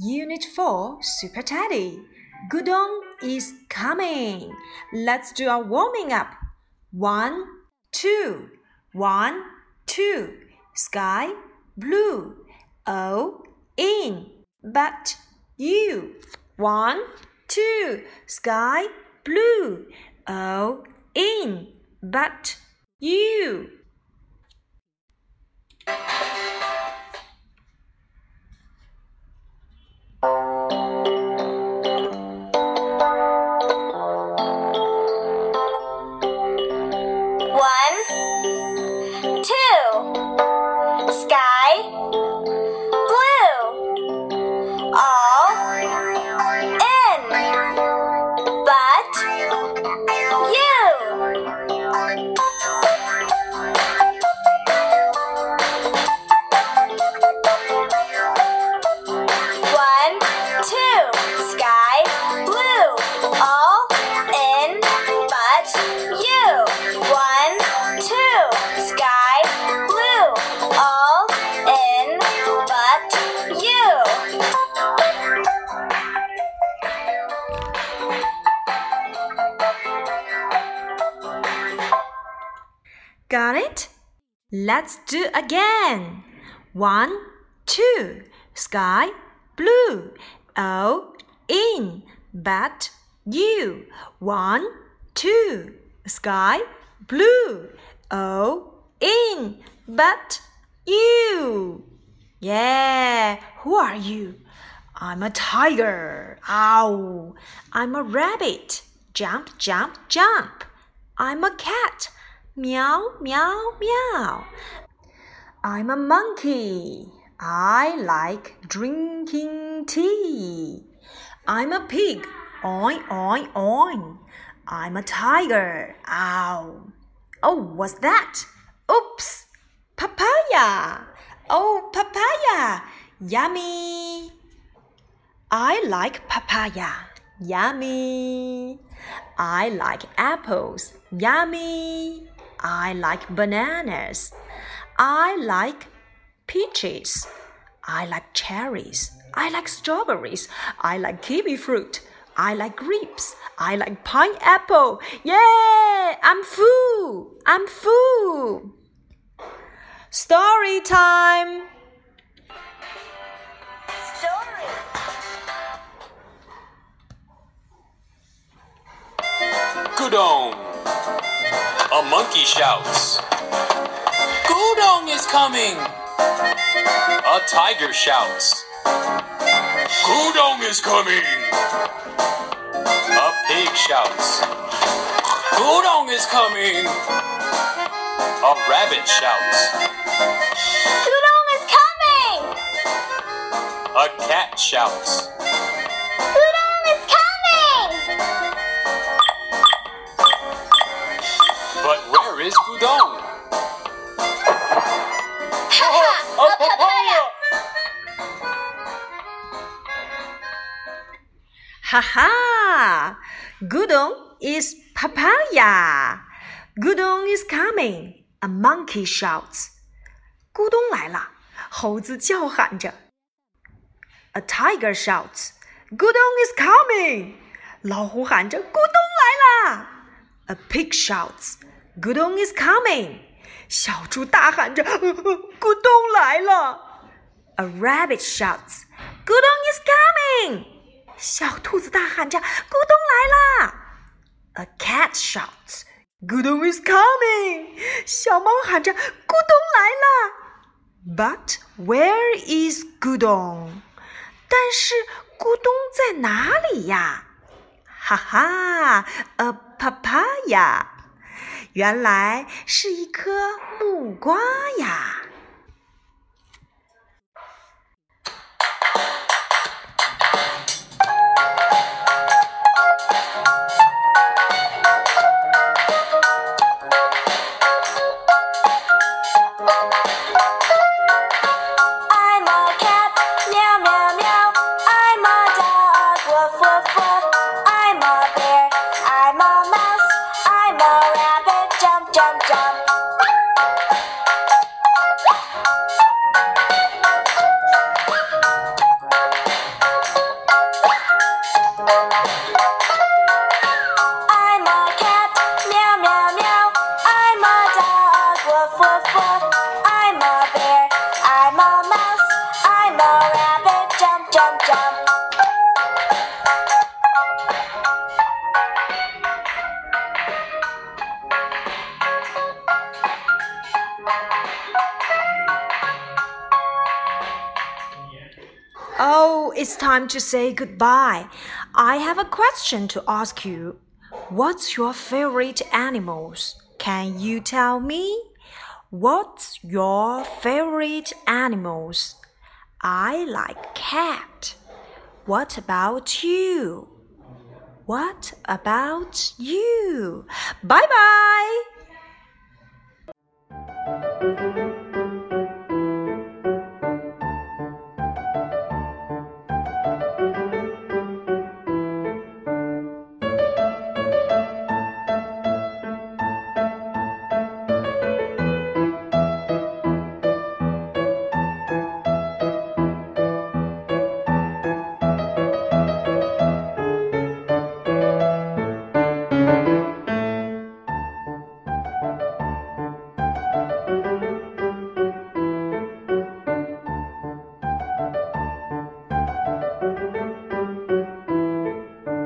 Unit 4 Super Teddy. Gudong is coming. Let's do our warming up. One, two, one, two. Sky blue. O in. But you. One, two. Sky blue. O in. But you. Two, Got it? Let's do again. One, two, sky, blue, O, in, but, you. One, two, sky, blue, O, in, but, you. Yeah, who are you? I'm a tiger. Ow. I'm a rabbit. Jump, jump, jump. I'm a cat. Meow, meow, meow. I'm a monkey. I like drinking tea. I'm a pig. Oin, oin, oin. I'm a tiger. Ow. Oh, what's that? Oops. Papaya. Oh, papaya. Yummy. I like papaya. Yummy. I like apples. Yummy. I like bananas. I like peaches. I like cherries. I like strawberries. I like kiwi fruit. I like grapes. I like pineapple. Yeah, I'm full. I'm full. Story time. Story. Gudong. A monkey shouts. Gudong is coming. A tiger shouts. Gudong is coming. A pig shouts. Gudong is coming. A rabbit shouts. Gudong is coming! A cat shouts. But where is Gudong? oh, a papaya! Haha! Gudong is papaya! Gudong is coming! A monkey shouts. 咕咚来了，猴子叫喊着。A tiger shouts, "Gudong is coming!" 老虎喊着，咕咚来啦。A pig shouts, Gudong is coming. 小猪大喊着：“咕咚来了！” A rabbit shouts. Gudong is coming. 小兔子大喊着：“咕咚来啦！” A cat shouts. Gudong is coming. 小猫喊着：“咕咚来啦！” But where is Gudong? 但是咕咚在哪里呀？哈哈，a papaya， 原来是一颗木瓜呀。Mouse. It's time to say goodbye. I have a question to ask you. What's your favorite animals? Can you tell me? What's your favorite animals? I like cat. What about you? What about you? Bye bye.